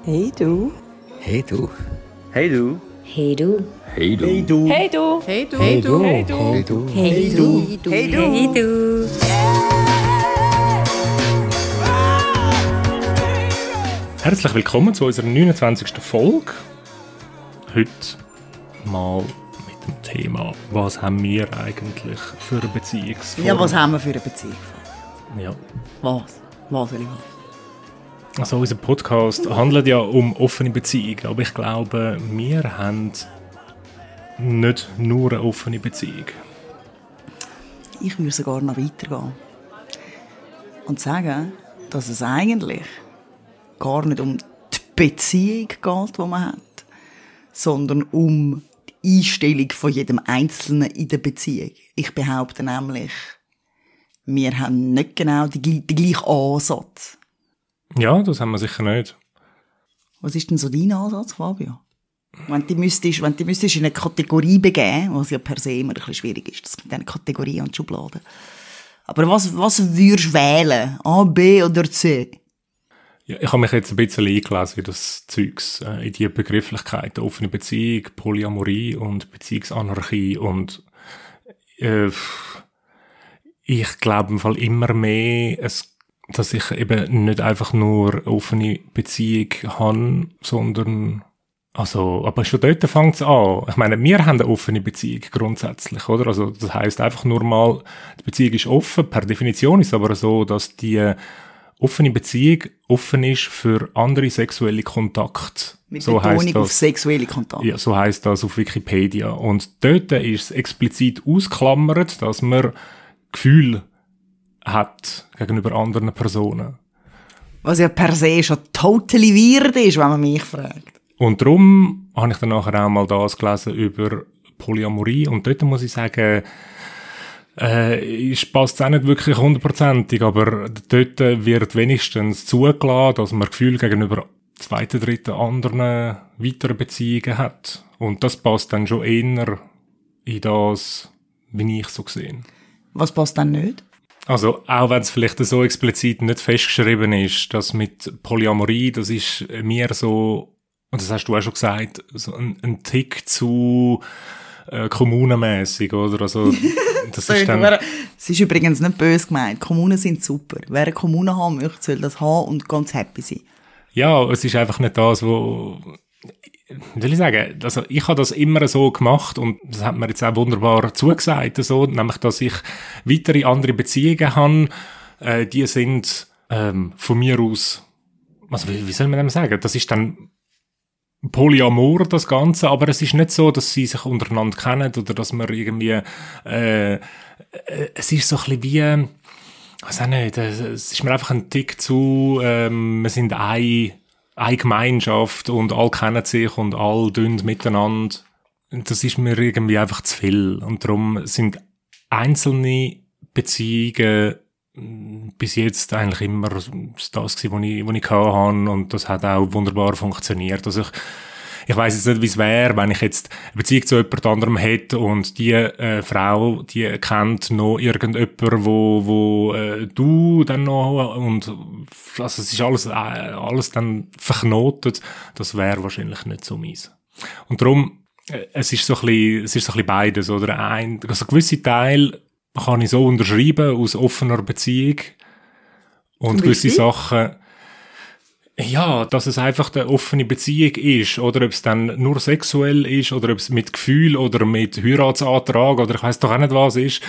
Hey du. Hey du. Hey du. Hey du. Hey du. Hey du. Hey du. Hey du. Hey du. Hey du. Hey du. Hey du. Hey du. Hey du. Herzlich willkommen zu unserer 29. Folge. Heute mal mit dem Thema, was haben wir eigentlich für eine Beziehungsform? Ja, was haben wir für eine Beziehung? Ja. Was? Was soll ich machen? Also unser Podcast handelt ja um offene Beziehungen, aber ich glaube, wir haben nicht nur eine offene Beziehung. Ich würde sogar noch weitergehen. Und sagen, dass es eigentlich gar nicht um die Beziehung geht, die man hat, sondern um die Einstellung von jedem Einzelnen in der Beziehung. Ich behaupte nämlich, wir haben nicht genau den, gl- den gleichen Ansatz. Ja, das haben wir sicher nicht. Was ist denn so dein Ansatz, Fabio? Wenn du müsstest, wenn du müsstest in eine Kategorie begeben, was ja per se immer ein bisschen schwierig ist, das mit diesen Kategorien und Schubladen. Aber was, was würdest du wählen? A, B oder C? Ja, ich habe mich jetzt ein bisschen eingelesen in das Zeugs, äh, in die Begrifflichkeiten offene Beziehung, Polyamorie und Beziehungsanarchie und äh, ich glaube im Fall immer mehr, es, dass ich eben nicht einfach nur offene Beziehung habe, sondern also, aber schon dort fängt es an. Ich meine, wir haben eine offene Beziehung grundsätzlich, oder? Also, das heißt einfach nur mal, die Beziehung ist offen. Per Definition ist es aber so, dass die offene Beziehung offen ist für andere sexuelle Kontakte. Mit so Betonung auf sexuelle Kontakt. Ja, so heißt das auf Wikipedia. Und dort ist es explizit ausklammert, dass man Gefühl hat gegenüber anderen Personen. Was ja per se schon totally weird ist, wenn man mich fragt. Und darum habe ich dann nachher auch mal das gelesen über Polyamorie. Und dort muss ich sagen, äh, passt auch nicht wirklich hundertprozentig, aber dort wird wenigstens zugelassen, dass man Gefühl gegenüber zweiten, dritten, anderen weiteren Beziehungen hat. Und das passt dann schon eher in das, wie ich so gesehen. Was passt dann nicht? Also, auch wenn es vielleicht so explizit nicht festgeschrieben ist, dass mit Polyamorie, das ist mir so, und das hast du auch schon gesagt, so ein, ein Tick zu äh, kommunenmäßig, oder? Also, das ist dann, Es ist übrigens nicht böse gemeint. Kommunen sind super. Wer eine Kommune haben möchte, soll das haben und ganz happy sein. ja, es ist einfach nicht das, wo, wie soll ich sagen, also ich habe das immer so gemacht und das hat mir jetzt auch wunderbar zugesagt, so, nämlich, dass ich weitere andere Beziehungen habe, äh, die sind ähm, von mir aus, also wie, wie soll man dem sagen, das ist dann Polyamor, das Ganze, aber es ist nicht so, dass sie sich untereinander kennen oder dass man irgendwie, äh, äh, es ist so ein bisschen wie, ich weiß auch nicht, es es ist mir einfach ein Tick zu, ähm, wir sind eine, eine Gemeinschaft und alle kennen sich und alle tun miteinander. Das ist mir irgendwie einfach zu viel. Und darum sind einzelne Beziehungen mh, bis jetzt eigentlich immer das gewesen, was ich, was ich hatte und das hat auch wunderbar funktioniert. Also ich, ich weiß jetzt nicht, wie es wäre, wenn ich jetzt eine Beziehung zu jemand anderem hätte und die äh, Frau, die kennt noch irgendjemand, wo, wo äh, du dann noch und also es ist alles, äh, alles dann verknotet. Das wäre wahrscheinlich nicht so meins. Und darum, äh, es ist so ein bisschen, es ist so ein bisschen beides, oder? Ein, also gewisse Teil kann ich so unterschreiben aus offener Beziehung und gewisse? Sachen, ja, dass es einfach eine offene Beziehung ist, oder ob es dann nur sexuell ist, oder ob es mit Gefühl oder mit Heiratsantrag oder ich weiß doch auch nicht was ist.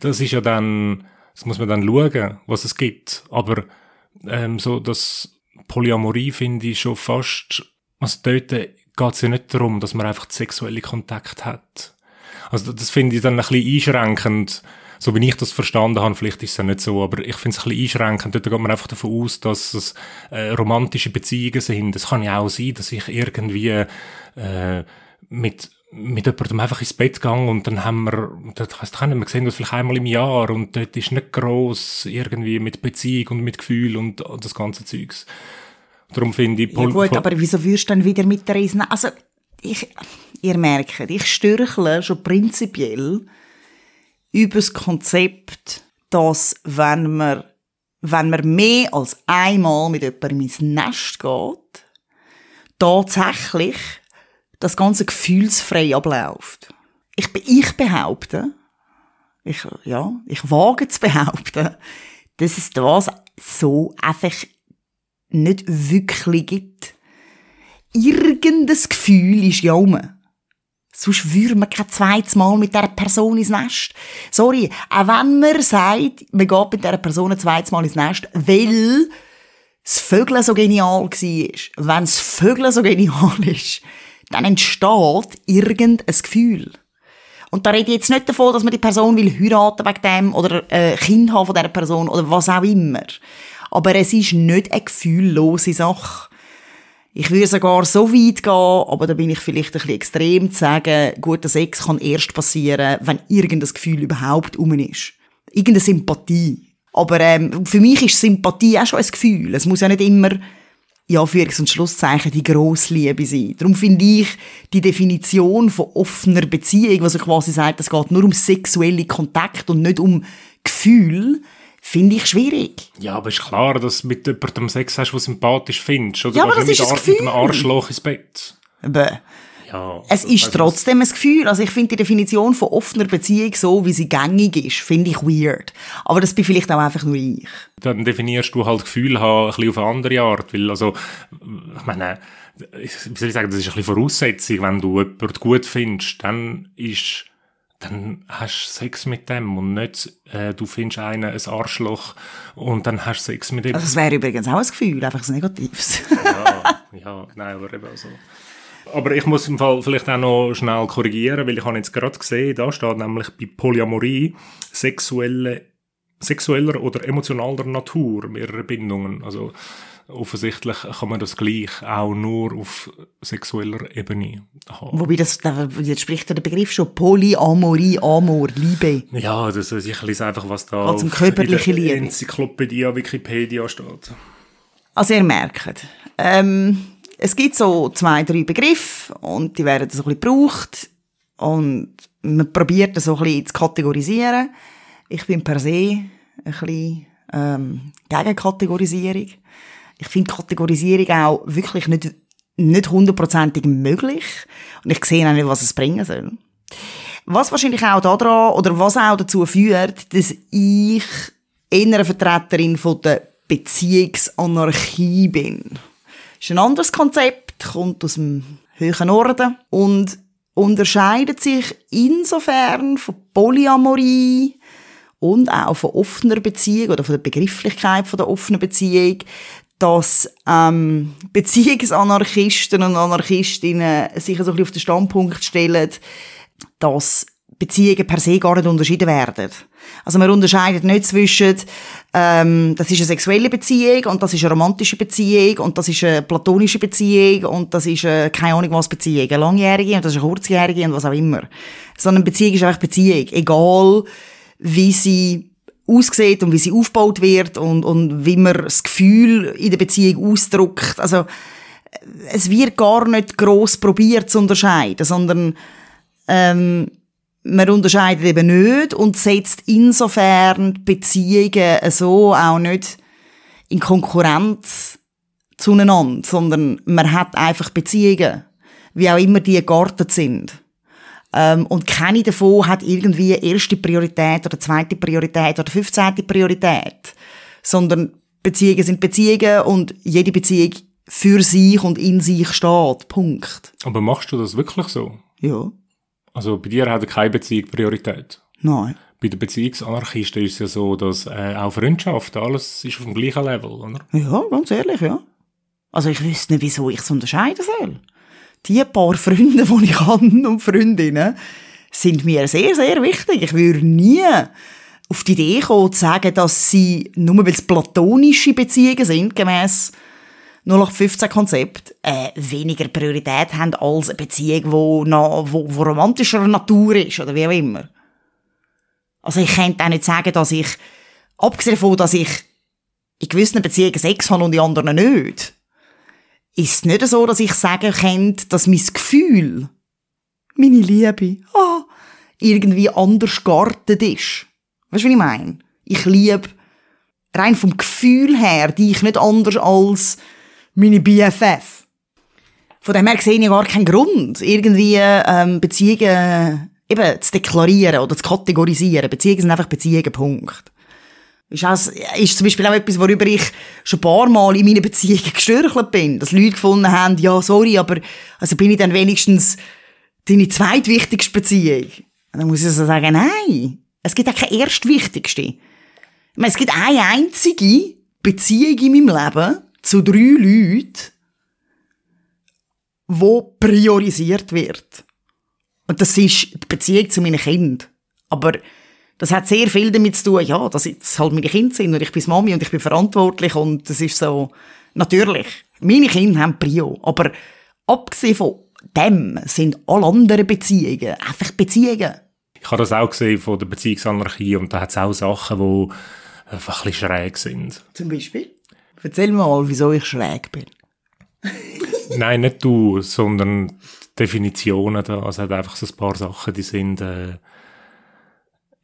Das ist ja dann, das muss man dann schauen, was es gibt. Aber ähm, so das Polyamorie finde ich schon fast, also dort geht es ja nicht darum, dass man einfach sexuelle Kontakt hat. Also das finde ich dann ein bisschen einschränkend, so wie ich das verstanden habe, vielleicht ist es ja nicht so, aber ich finde es ein bisschen einschränkend. Dort geht man einfach davon aus, dass es äh, romantische Beziehungen sind. Es kann ja auch sein, dass ich irgendwie äh, mit mit jemandem einfach ins Bett gegangen und dann haben wir, das heisst, wir sehen uns vielleicht einmal im Jahr und dort ist nicht gross irgendwie mit Beziehung und mit Gefühl und, das ganze Zeugs. Darum finde ich... Ja gut, aber wieso würdest du dann wieder mit der Reise... Also, ich, ihr merkt, ich stürchle schon prinzipiell über das Konzept, dass wenn man, wenn man mehr als einmal mit jemandem ins Nest geht, tatsächlich das Ganze gefühlsfrei abläuft. Ich, ich behaupte, ich, ja, ich wage zu behaupten, dass es das so einfach nicht wirklich gibt. Irgendein Gefühl ist ja rum. Sonst würde man kein zweites Mal mit dieser Person ins Nest. Sorry, auch wenn man sagt, man geht mit dieser Person ein zweites Mal ins Nest, weil das Vögeln so genial war. Wenn das Vögeln so genial ist, dann entsteht irgendein Gefühl. Und da rede ich jetzt nicht davon, dass man die Person will heiraten wegen dem oder äh, Kind haben von dieser Person oder was auch immer. Aber es ist nicht eine gefühllose Sache. Ich würde sogar so weit gehen, aber da bin ich vielleicht ein bisschen extrem, zu sagen, guter Sex kann erst passieren, wenn irgendein Gefühl überhaupt um ist. Irgendeine Sympathie. Aber ähm, für mich ist Sympathie auch schon ein Gefühl. Es muss ja nicht immer, ja, Anführungs- und Schlusszeichen, die Grossliebe sein. Darum finde ich die Definition von offener Beziehung, was ich quasi sagt, es geht nur um sexuelle Kontakt und nicht um Gefühl, finde ich schwierig. Ja, aber ist klar, dass du mit jemandem Sex hast, den du sympathisch findest. Oder Ja, aber das ist mit, ein Ar- mit einem Gefühl. Arschloch ins Bett. Aber Ja, es ist also, trotzdem ein Gefühl. Also ich finde die Definition von offener Beziehung so, wie sie gängig ist, finde ich weird. Aber das bin vielleicht auch einfach nur ich. Dann definierst du halt Gefühl haben, ein bisschen auf eine andere Art. Weil, also, ich meine, wie soll ich sagen, das ist ein bisschen Voraussetzung. Wenn du jemanden gut findest, dann ist, dann hast du Sex mit dem und nicht, äh, du findest einen ein Arschloch und dann hast du Sex mit ihm. Also das wäre übrigens auch ein Gefühl, einfach ein negatives. ja, ja, nein, aber eben so. Aber ich muss im Fall vielleicht auch noch schnell korrigieren, weil ich habe jetzt gerade gesehen, da steht nämlich bei Polyamorie sexuelle, sexueller oder emotionaler Natur mehrere Bindungen. Also offensichtlich kann man das gleich auch nur auf sexueller Ebene haben. Wobei das, da- jetzt spricht der Begriff schon Polyamorie, Amor, Liebe. Ja, das ist ich lese einfach, was da um auf- in der Liebe? Enzyklopädie Wikipedia steht. Also ihr merkt, ähm, es gibt so zwei, drei Begriffe und die werden so ein bisschen gebraucht und man probiert das so ein bisschen zu kategorisieren. Ich bin per se ein bisschen ähm, gegen Kategorisierung. Ich finde Kategorisierung auch wirklich nicht nicht hundertprozentig möglich und ich sehe auch nicht, was es bringen soll. Was wahrscheinlich auch daran, oder was auch dazu führt, dass ich eher Vertreterin von der Beziehungsanarchie bin. ist ein anderes Konzept, kommt aus dem höheren Norden und unterscheidet sich insofern von Polyamorie und auch von offener Beziehung oder von der Begrifflichkeit von der offenen Beziehung, dass ähm, Beziehungsanarchisten und Anarchistinnen sich so ein bisschen auf den Standpunkt stellen, dass Beziehungen per se gar nicht unterschieden werden. Also man unterscheidet nicht zwischen, ähm, das ist eine sexuelle Beziehung und das ist eine romantische Beziehung und das ist eine platonische Beziehung und das ist eine, keine Ahnung was Beziehung, eine langjährige und das ist eine kurzjährige und was auch immer. Sondern Beziehung ist einfach Beziehung, egal wie sie aussieht und wie sie aufgebaut wird und, und wie man das Gefühl in der Beziehung ausdrückt. Also es wird gar nicht gross probiert zu unterscheiden, sondern ähm, man unterscheidet eben nicht und setzt insofern Beziehungen so auch nicht in Konkurrenz zueinander, sondern man hat einfach Beziehungen, wie auch immer die geartet sind. Ähm, und keine davon hat irgendwie erste Priorität oder zweite Priorität oder 15. Priorität, sondern Beziehungen sind Beziehungen und jede Beziehung für sich und in sich steht. Punkt. Aber machst du das wirklich so? Ja. Also bei dir hat keine Beziehung Priorität. Nein. Bei den Beziehungsanarchisten ist es ja so, dass äh, auch Freundschaft, alles ist auf dem gleichen Level, oder? Ja, ganz ehrlich, ja. Also ich wüsste nicht, wieso ich es unterscheiden soll. Die paar Freunde, die ich habe und Freundinnen, sind mir sehr, sehr wichtig. Ich würde nie auf die Idee kommen, zu sagen, dass sie, nur weil es platonische Beziehungen sind, gemäss 0815-Konzept, äh, weniger Priorität haben als eine Beziehung, die noch, wo, wo romantischer Natur ist, oder wie auch immer. Also ich könnte auch nicht sagen, dass ich, abgesehen davon, dass ich in gewissen Beziehungen Sex habe und in anderen nicht, ist es nicht so, dass ich sagen könnte, dass mein Gefühl, meine Liebe, ah, irgendwie anders geartet ist. Weißt du, was ich meine? Ich liebe rein vom Gefühl her die ich nicht anders als meine BFF. Von dem her sehe ich gar keinen Grund, irgendwie ähm, Beziehungen eben zu deklarieren oder zu kategorisieren. Beziehungen sind einfach Beziehungen, Punkt. Ist, auch, ist zum Beispiel auch etwas, worüber ich schon ein paar Mal in meinen Beziehungen gestörchelt bin. Dass Leute gefunden haben, ja, sorry, aber also bin ich dann wenigstens deine zweitwichtigste Beziehung. Und dann muss ich so sagen, nein, es gibt auch keine erstwichtigste. Ich meine, es gibt eine einzige Beziehung in meinem Leben zu drei Leuten, wo priorisiert wird. Und das ist die Beziehung zu meinen Kindern. Aber das hat sehr viel damit zu tun, ja, dass jetzt halt meine Kinder sind und ich bin Mami und ich bin verantwortlich und das ist so, natürlich, meine Kinder haben Prio, aber abgesehen von dem sind alle anderen Beziehungen einfach Beziehungen. Ich habe das auch gesehen von der Beziehungsanarchie und da hat es auch Sachen, die einfach ein bisschen schräg sind. Zum Beispiel? Erzähl mal, wieso ich schräg bin. Nein, nicht du, sondern Definitionen da. Also hat einfach so ein paar Sachen, die sind, äh,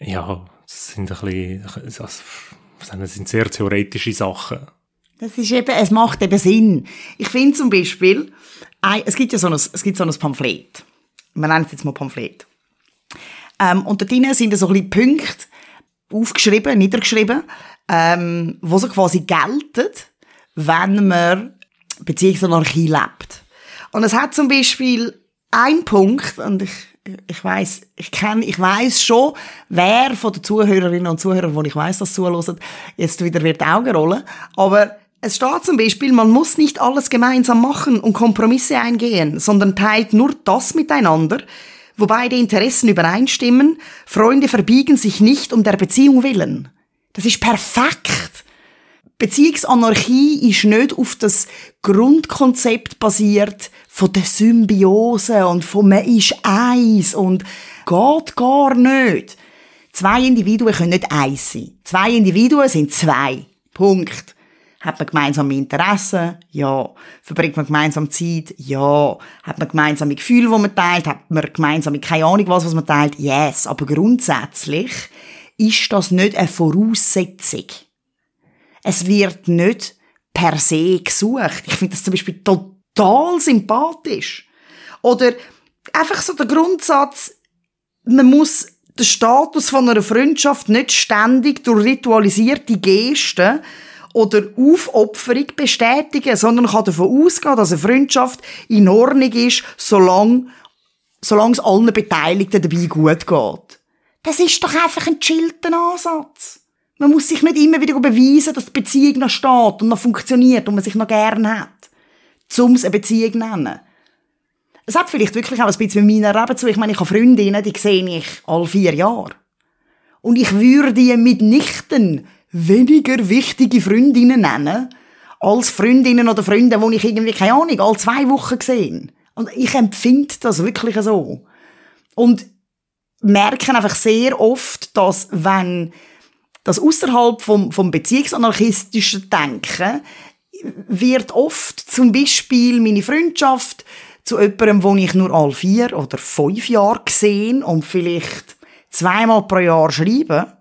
ja, sind ein bisschen, also, das sind sehr theoretische Sachen. Das ist eben, es macht eben Sinn. Ich finde zum Beispiel, es gibt ja so ein, es gibt so ein Pamphlet. Wir nennen es jetzt mal Pamphlet. Ähm, und da drinnen sind so ein bisschen Punkte aufgeschrieben, niedergeschrieben, ähm, wo so quasi gelten, wenn man Beziehungsanarchie lebt. Und es hat zum Beispiel einen Punkt, und ich, ich weiß, ich kenne, ich weiß schon, wer von den Zuhörerinnen und Zuhörern, wo ich weiß, dass zuhören, jetzt wieder wird Augen rollen. Aber es steht zum Beispiel, man muss nicht alles gemeinsam machen und Kompromisse eingehen, sondern teilt nur das miteinander, wo beide Interessen übereinstimmen. Freunde verbiegen sich nicht um der Beziehung willen. Das ist perfekt. Beziehungsanarchie ist nicht auf das Grundkonzept basiert von der Symbiose und von man ist eins und geht gar nicht. Zwei Individuen können nicht eins sein. Zwei Individuen sind zwei. Punkt. Hat man gemeinsame Interessen? Ja. Verbringt man gemeinsam Zeit? Ja. Hat man gemeinsame Gefühle, die man teilt? Hat man gemeinsame, keine Ahnung was, was man teilt? Yes. Aber grundsätzlich ist das nicht eine Voraussetzung. Es wird nicht per se gesucht. Ich finde das zum Beispiel total sympathisch. Oder einfach so der Grundsatz, man muss den Status von einer Freundschaft nicht ständig durch ritualisierte Gesten oder Aufopferung bestätigen, sondern kann davon ausgehen, dass eine Freundschaft in Ordnung ist, solange, solange es allen Beteiligten dabei gut geht. Das ist doch einfach ein chillter Ansatz. Man muss sich nicht immer wieder beweisen, dass die Beziehung noch steht und noch funktioniert und man sich noch gern hat. Um es eine Beziehung zu nennen. Es hat vielleicht wirklich auch ein bisschen mit meiner Leben zu. Ich meine, ich habe Freundinnen, die sehe ich alle vier Jahre. Und ich würde mitnichten weniger wichtige Freundinnen nennen, als Freundinnen oder Freunde, die ich irgendwie, keine Ahnung, alle zwei Wochen gesehen. Und ich empfinde das wirklich so. Und merke einfach sehr oft, dass wenn das außerhalb vom, vom beziehungsanarchistischen Denken wird oft zum Beispiel meine Freundschaft zu jemandem, wo ich nur alle vier oder fünf Jahre gesehen und vielleicht zweimal pro Jahr schreibe,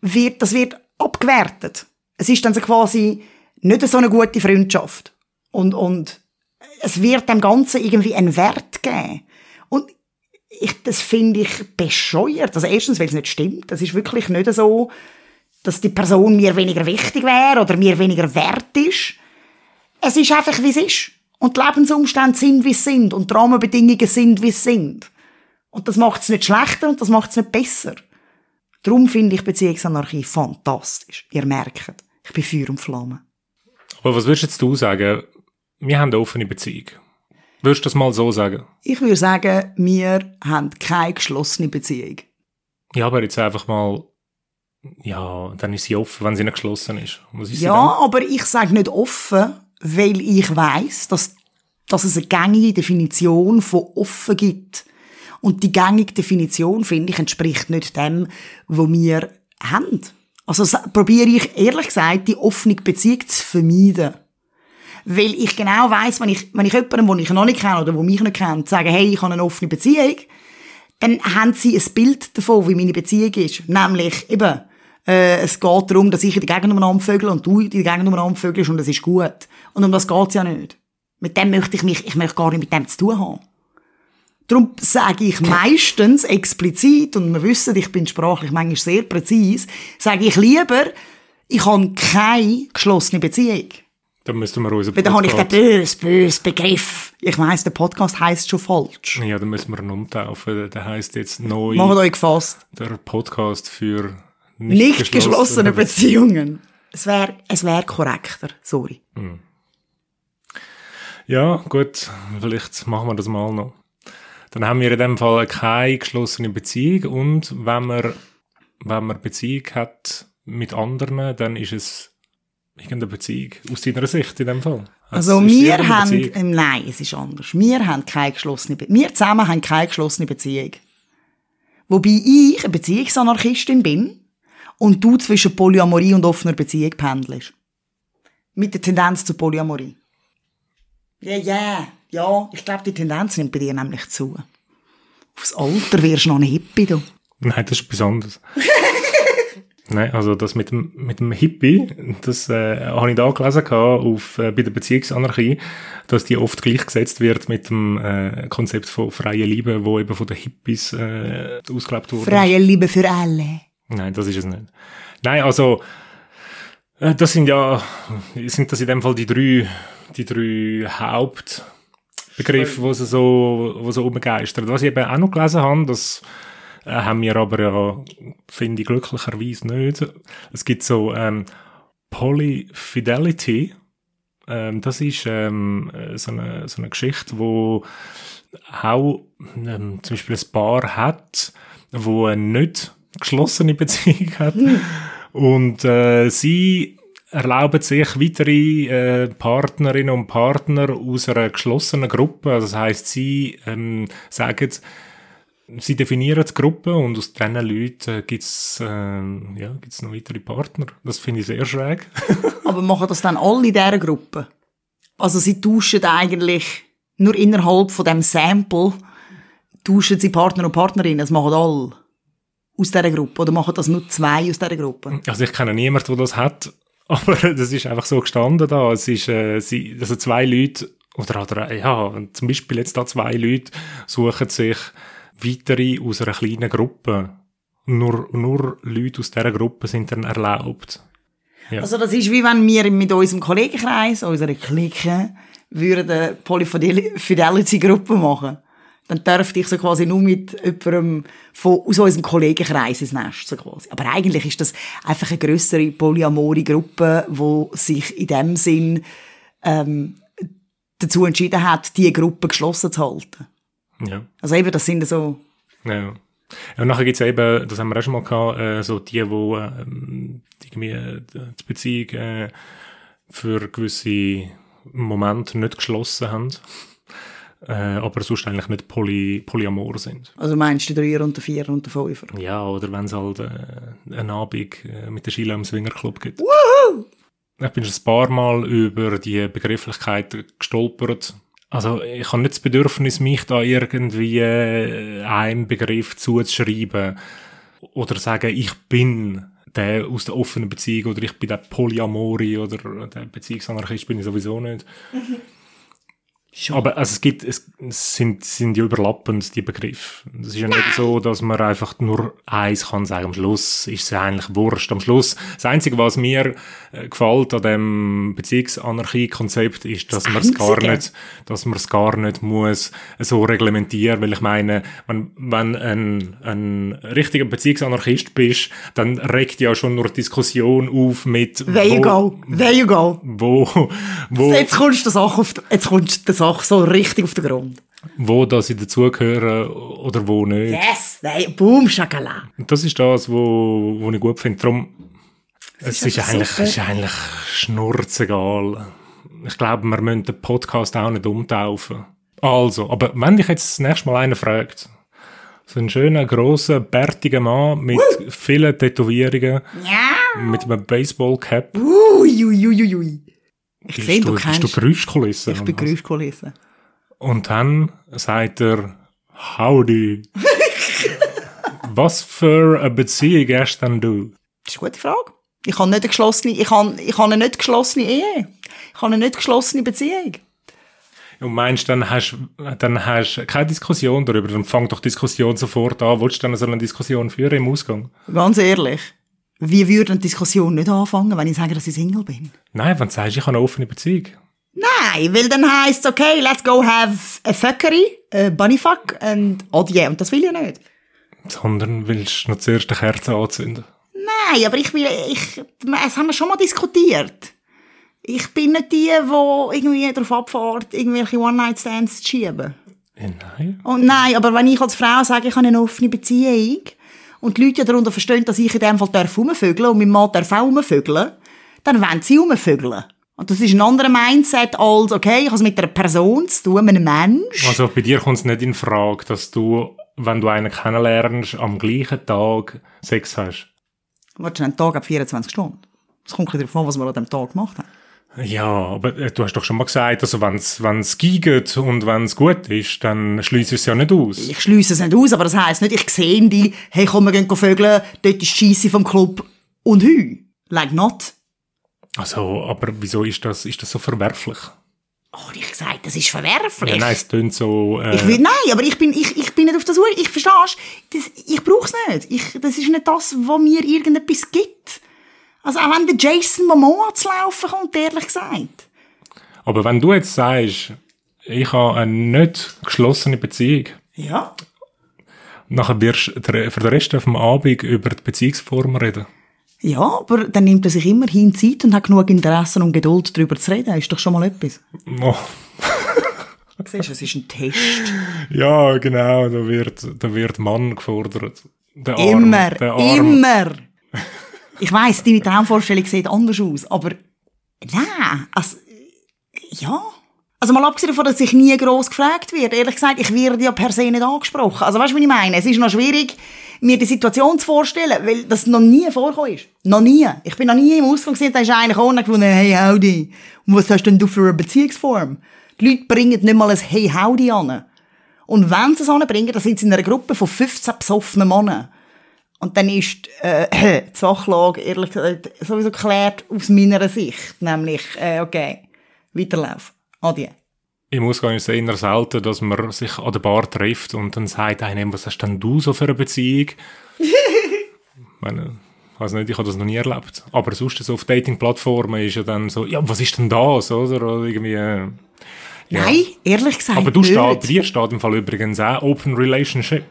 wird, das wird abgewertet. Es ist dann so quasi nicht so eine gute Freundschaft. Und, und es wird dem Ganzen irgendwie einen Wert geben. Und ich, das finde ich bescheuert. Also erstens, weil es nicht stimmt. Das ist wirklich nicht so, dass die Person mir weniger wichtig wäre oder mir weniger wert ist. Es ist einfach, wie es ist. Und die Lebensumstände sind, wie sie sind. Und die Rahmenbedingungen sind, wie sie sind. Und das macht es nicht schlechter und das macht es nicht besser. Darum finde ich Beziehungsanarchie fantastisch. Ihr merkt, ich bin Feuer und Flamme. Aber was würdest du sagen? Wir haben eine offene Beziehung. Würdest du das mal so sagen? Ich würde sagen, wir haben keine geschlossene Beziehung. Ja, aber jetzt einfach mal, ja, dann ist sie offen, wenn sie nicht geschlossen ist. Ist ja, aber ich sage nicht offen, weil ich weiß, dass, dass es eine gängige Definition von offen gibt. Und die gängige Definition, finde ich, entspricht nicht dem, was wir haben. Also probiere ich, ehrlich gesagt, die offene Beziehung zu vermeiden. Weil ich genau weiß, wenn ich, wenn ich jemanden, den ich noch nicht kenne oder der mich nicht kennt, sage, hey, ich habe eine offene Beziehung, dann haben sie ein Bild davon, wie meine Beziehung ist. Nämlich, eben, äh, es geht darum, dass ich in die Gegend umeinander vögel und du in die Gegend umeinander vögelst und das ist gut. Und um das geht's ja nicht. Mit dem möchte ich mich, ich möchte gar nicht mit dem zu tun haben. Darum sage ich meistens explizit, und wir wissen, ich bin sprachlich manchmal sehr präzise, sage ich lieber, ich habe keine geschlossene Beziehung. Dann müssten wir unseren Weil dann habe ich den bösen, bösen Begriff. Ich weiss, der Podcast heisst schon falsch. Ja, dann müssen wir ihn umtaufen. Der heisst jetzt neu Macht euch gefasst. der Podcast für nicht, Nicht geschlossene Beziehungen. Es wäre es wär korrekter. Sorry. Ja, gut, vielleicht machen wir das mal noch. Dann haben wir in dem Fall keine geschlossene Beziehung und wenn man, wenn man Beziehung hat mit anderen, dann ist es irgendeine Beziehung aus deiner Sicht in dem Fall. Also Es ist wir haben, ähm, nein, es ist anders. Wir haben keine geschlossene, Be wir zusammen haben keine geschlossene Beziehung. Wobei ich eine Beziehungsanarchistin bin und du zwischen Polyamorie und offener Beziehung pendelst. Mit der Tendenz zur Polyamorie. Ja, ja, ja, ich glaube, die Tendenz nimmt bei dir nämlich zu. Aufs Alter wirst du noch ein Hippie, du. Nein, das ist besonders. Nein, also das mit dem, mit dem Hippie, das äh, habe ich da gelesen auf, äh, bei der Beziehungsanarchie, dass die oft gleichgesetzt wird mit dem äh, Konzept von freier Liebe, wo eben von den Hippies äh, ausgelebt wurde. Freie Liebe für alle. Nein, das ist es nicht. Nein, also äh, das sind ja sind das in dem Fall die drei die drei Hauptbegriffe, wo sie so wo so umgeistern. Was ich eben auch noch gelesen habe, das äh, haben wir aber ja finde ich glücklicherweise nicht. Es gibt so ähm, Polyfidelity. Ähm, das ist ähm, äh, so eine so eine Geschichte, wo auch ähm, zum Beispiel ein Paar hat, wo nicht geschlossene Beziehung hat und äh, sie erlauben sich weitere äh, Partnerinnen und Partner aus einer geschlossenen Gruppe. Also das heißt, sie ähm, sagen, sie definieren die Gruppe und aus diesen Leuten gibt's ähm, ja, noch weitere Partner. Das finde ich sehr schräg. Aber machen das dann alle in dieser Gruppe? Also sie tauschen eigentlich nur innerhalb von dem Sample tauschen sie Partner und Partnerinnen. Das machen alle aus dieser Gruppe. Oder machen das nur zwei aus dieser Gruppe? Also ich kenne niemanden, der das hat, aber das ist einfach so gestanden da. Es ist, äh, sie, also zwei Leute, oder, oder ja, zum Beispiel jetzt da zwei Leute suchen sich weitere aus einer kleinen Gruppe. Nur, nur Leute aus dieser Gruppe sind dann erlaubt. Ja. Also das ist wie wenn wir mit unserem Kollegenkreis, unserer Clique, würden eine Polyfidelity-Gruppe machen. Dann dürfte ich so quasi nur mit jemandem von, aus unserem Kollegenkreis ins Nest, so quasi. Aber eigentlich ist das einfach eine grössere Polyamore-Gruppe, die sich in dem Sinn ähm, dazu entschieden hat, diese Gruppe geschlossen zu halten. Ja. Also eben, das sind so... Ja. ja. Und nachher gibt's eben, das haben wir auch schon mal gehabt, äh, so die, wo ähm, irgendwie äh, die Beziehung äh, für gewisse Momente nicht geschlossen haben, äh, aber sonst eigentlich nicht poly, polyamor sind. Also meinst du der Dreier und der Vierer und der Fünfer? Ja, oder wenn es halt äh, einen Abend äh, mit der Sheila im Swingerclub gibt. Ich bin schon ein paar Mal über die Begrifflichkeit gestolpert. Also ich habe nicht das Bedürfnis, mich da irgendwie äh, einem Begriff zuzuschreiben oder sagen, ich bin der aus der offenen Beziehung oder ich bin der Polyamori oder der Beziehungsanarchist bin ich sowieso nicht. Aber also es gibt, es sind, sind ja überlappend, die Begriffe. Es ist ja nicht so, dass man einfach nur eins kann sagen. Am Schluss ist es eigentlich wurscht. Am Schluss, das Einzige, was mir äh, gefällt an dem Beziehungsanarchie-Konzept, ist, dass Das man es gar nicht, dass man es gar nicht muss so reglementieren, weil ich meine, wenn, wenn ein, ein richtiger Beziehungsanarchist bist, dann regt ja schon nur Diskussion auf mit, There you go, there you go. wo, wo, Jetzt kommst du der Sache, auf, jetzt kommst du der Sache so richtig auf den Grund. wo da sie dazugehören oder wo nicht. Yes, there, boom, Schakala. Das ist das, wo, wo ich gut finde. Darum, es ist, einfach eigentlich, super. ist eigentlich schnurzegal. Ich glaube, wir müssen den Podcast auch nicht umtaufen. Also, aber wenn dich jetzt das nächste Mal einer fragt, so ein schöner, grosser, bärtiger Mann mit vielen Tätowierungen, Ja. mit einem Baseballcap. Ui, ui, ui, ui. Ich sehe, du du, bist du kennst. Geräuschkulisse? Ich bin? Geräuschkulisse. Und dann sagt er, Howdy. Was für eine Beziehung hast denn du? Das ist eine gute Frage. Ich habe nicht eine geschlossene, ich habe, ich habe eine nicht geschlossene Ehe. Ich habe eine nicht geschlossene Beziehung. Und meinst, dann hast, dann hast du keine Diskussion darüber, dann fang doch Diskussion sofort an. Willst du dann so eine Diskussion führen im Ausgang? Ganz ehrlich, wie würde eine Diskussion nicht anfangen, wenn ich sage, dass ich Single bin? Nein, wenn du sagst, ich habe eine offene Beziehung. Nein, weil dann heisst es, okay, let's go have a fuckery, a bunnyfuck and adieu. Und das will ich nicht. Sondern willst du noch zuerst eine Kerze anzünden. Nein, aber ich will, ich, das haben wir schon mal diskutiert. Ich bin nicht die, die irgendwie darauf abfährt, irgendwelche One-Night-Stands zu schieben. Ja, nein. Und nein, aber wenn ich als Frau sage, ich habe eine offene Beziehung und die Leute darunter verstehen, dass ich in dem Fall darf rumvögeln und mein Mann darf auch rumvögeln, dann wollen sie rumvögeln. Und das ist ein anderer Mindset als, okay, ich habe es mit einer Person zu tun, mit einem Mensch. Also bei dir kommt es nicht in Frage, dass du, wenn du einen kennenlernst, am gleichen Tag Sex hast. Warte, ein Tag ab 24 Stunden. Es kommt darauf an, was wir an dem Tag gemacht haben. Ja, aber äh, du hast doch schon mal gesagt, also wenn's wenn's giget und wenn's gut ist, dann schließt es ja nicht aus. Ich schließe es nicht aus, aber das heisst nicht, ich sehe die, hey, komm, wir gehen vögeln, dort ist die Scheisse vom Club und hü. Like not. Also, aber wieso ist das, ist das so verwerflich? Oh, ich gesagt, das ist verwerflich. Ja, nein, es tönt so, äh, Ich will, nein, aber ich bin, ich, ich bin nicht auf der Suche. Ich verstehst, das, ich brauch's nicht. Ich, das ist nicht das, was mir irgendetwas gibt. Also auch wenn der Jason Momoa zu laufen kommt, ehrlich gesagt. aber wenn du jetzt sagst, ich habe eine nicht geschlossene Beziehung, Ja. nachher wirst du für den Rest auf dem Abend über die Beziehungsform reden. Ja, aber dann nimmt er sich immerhin Zeit und hat genug Interesse und Geduld, darüber zu reden. Ist doch schon mal etwas. Oh. Siehst du, es ist ein Test. Ja, genau, da wird, da wird Mann gefordert. Der Arm, Immer, der Arm. immer. Ich weiss, deine Traumvorstellung sieht anders aus, aber nein, also, ja. Also mal abgesehen davon, dass ich nie gross gefragt werde. Ehrlich gesagt, ich werde ja per se nicht angesprochen. Also weißt du, was ich meine? Es ist noch schwierig, mir die Situation zu vorstellen, weil das noch nie vorgekommen ist. Noch nie. Ich bin noch nie im Ausgang gesehen, da ist einer gekommen und gefunden, hey, howdy. Und was hast denn du für eine Beziehungsform? Die Leute bringen nicht mal ein Hey, howdy an. Und wenn sie es anbringen, dann sind sie in einer Gruppe von 15 besoffenen Männern. Und dann ist äh, die Sachlage, ehrlich gesagt, sowieso geklärt aus meiner Sicht. Nämlich, äh, okay, weiterlaufen. Adieu. Im Ausgang ist es eher selten, dass man sich an der Bar trifft und dann sagt einer, was hast denn du so für eine Beziehung? ich meine, also nicht, ich habe das noch nie erlebt. Aber sonst so auf Dating-Plattformen ist ja dann so, ja, was ist denn das, oder? Oder irgendwie, äh, ja. Nein, ehrlich gesagt Aber du nicht. steht, dir steht im Fall übrigens auch Open Relationship.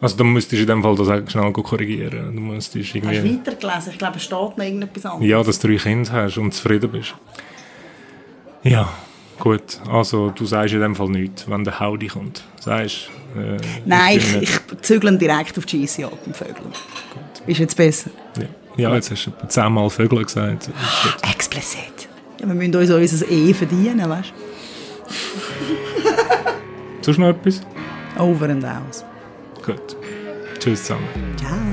Also dann müsstest du in dem Fall das auch schnell korrigieren. Du müsstest Hast du irgendwie, weitergelesen? Ich glaube, es steht noch irgendetwas anderes. ja, dass du drei Kinder hast und zufrieden bist. Ja, gut. Also du sagst in dem Fall nichts, wenn der Howdy kommt. Sagst, äh, Nein, ich, ich zügle direkt auf die GC ab und Vögeln. Ist jetzt besser. Ja. ja, jetzt hast du zehnmal Vögel gesagt. Explizit. Ja, wir müssen uns unser E verdienen, weißt Sonst noch etwas? du? Over and out. Gut. Tschüss zusammen. Ciao.